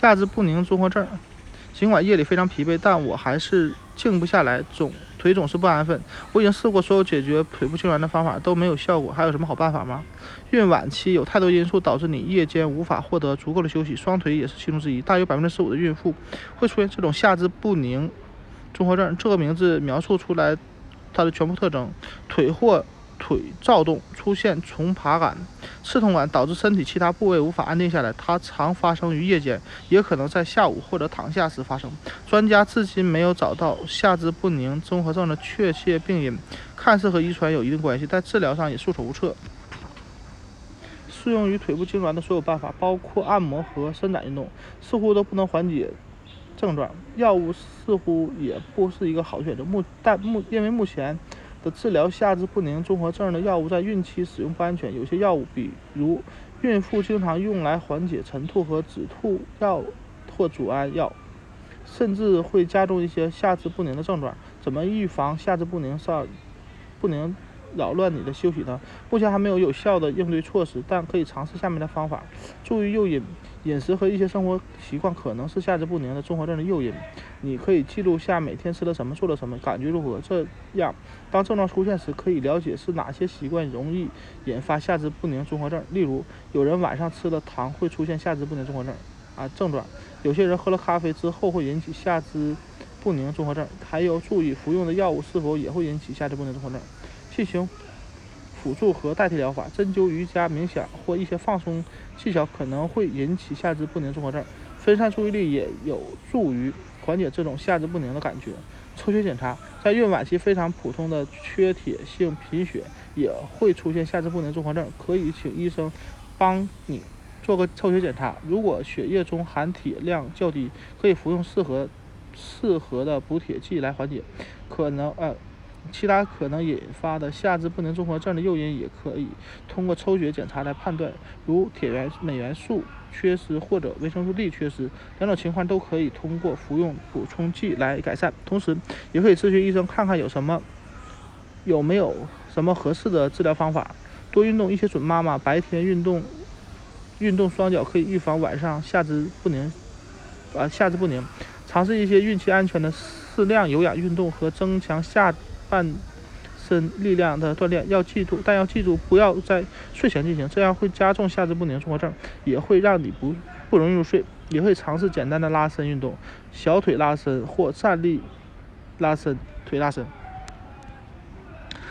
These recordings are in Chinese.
下肢不宁综合症。尽管夜里非常疲惫，但我还是静不下来，总腿总是不安分。我已经试过所有解决腿部痉挛的方法都没有效果，还有什么好办法吗？孕晚期有太多因素导致你夜间无法获得足够的休息，双腿也是其中之一。大约百分之十五的孕妇会出现这种下肢不宁综合症。这个名字描述出来它的全部特征：腿或腿躁动，出现重爬感、刺痛感，导致身体其他部位无法安定下来。它常发生于夜间，也可能在下午或者躺下时发生。专家至今没有找到下肢不宁综合症的确切病因，看似和遗传有一定关系，但治疗上也束手无策。适用于腿部痉挛的所有办法，包括按摩和伸展运动，似乎都不能缓解症状。药物似乎也不是一个好选择。目但目因为目前。的治疗下肢不宁综合症的药物在孕期使用不安全，有些药物，比如孕妇经常用来缓解晨吐和止吐药或阻胺药，甚至会加重一些下肢不宁的症状。怎么预防下肢不宁上不宁？扰乱你的休息呢？目前还没有有效的应对措施，但可以尝试下面的方法。注意诱因，饮食和一些生活习惯可能是下肢不宁的综合症的诱因。你可以记录下每天吃了什么，做了什么，感觉如何。这样，当症状出现时，可以了解是哪些习惯容易引发下肢不宁综合症。例如，有人晚上吃了糖会出现下肢不宁综合症啊症状；有些人喝了咖啡之后会引起下肢不宁综合症。还有，注意服用的药物是否也会引起下肢不宁综合症。进行辅助和代替疗法，针灸、瑜伽、冥想或一些放松技巧可能会引起下肢不宁综合症。分散注意力也有助于缓解这种下肢不宁的感觉。抽血检查，在孕晚期非常普通的缺铁性贫血也会出现下肢不宁综合症，可以请医生帮你做个抽血检查。如果血液中含铁量较低，可以服用适合适合的补铁剂来缓解。可能呃。其他可能引发的下肢不宁综合症的诱因也可以通过抽血检查来判断，如铁元镁元素缺失或者维生素 D 缺失，两种情况都可以通过服用补充剂来改善。同时，也可以咨询医生看看有什么有没有什么合适的治疗方法。多运动，一些准妈妈白天运动运动双脚可以预防晚上下肢不宁啊下肢不宁。尝试一些孕期安全的适量有氧运动和增强下。半身力量的锻炼要记住，但要记住不要在睡前进行，这样会加重下肢不宁综合症，也会让你不不容易入睡。也会尝试简单的拉伸运动，小腿拉伸或站立拉伸、腿拉伸。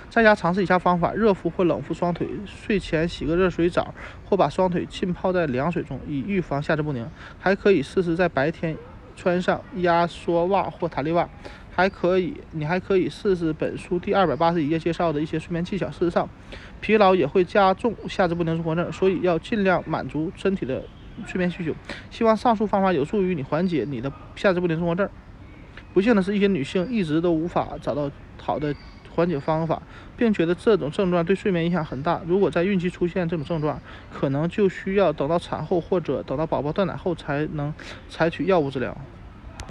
在家尝试以下方法：热敷或冷敷双腿，睡前洗个热水澡，或把双腿浸泡在凉水中，以预防下肢不宁。还可以试试在白天穿上压缩袜或弹力袜。还可以，你还可以试试本书第二百八十一页介绍的一些睡眠技巧。事实上，疲劳也会加重下肢不宁综合症，所以要尽量满足身体的睡眠需求。希望上述方法有助于你缓解你的下肢不宁综合症。不幸的是，一些女性一直都无法找到好的缓解方法，并觉得这种症状对睡眠影响很大。如果在孕期出现这种症状，可能就需要等到产后或者等到宝宝断奶后才能采取药物治疗。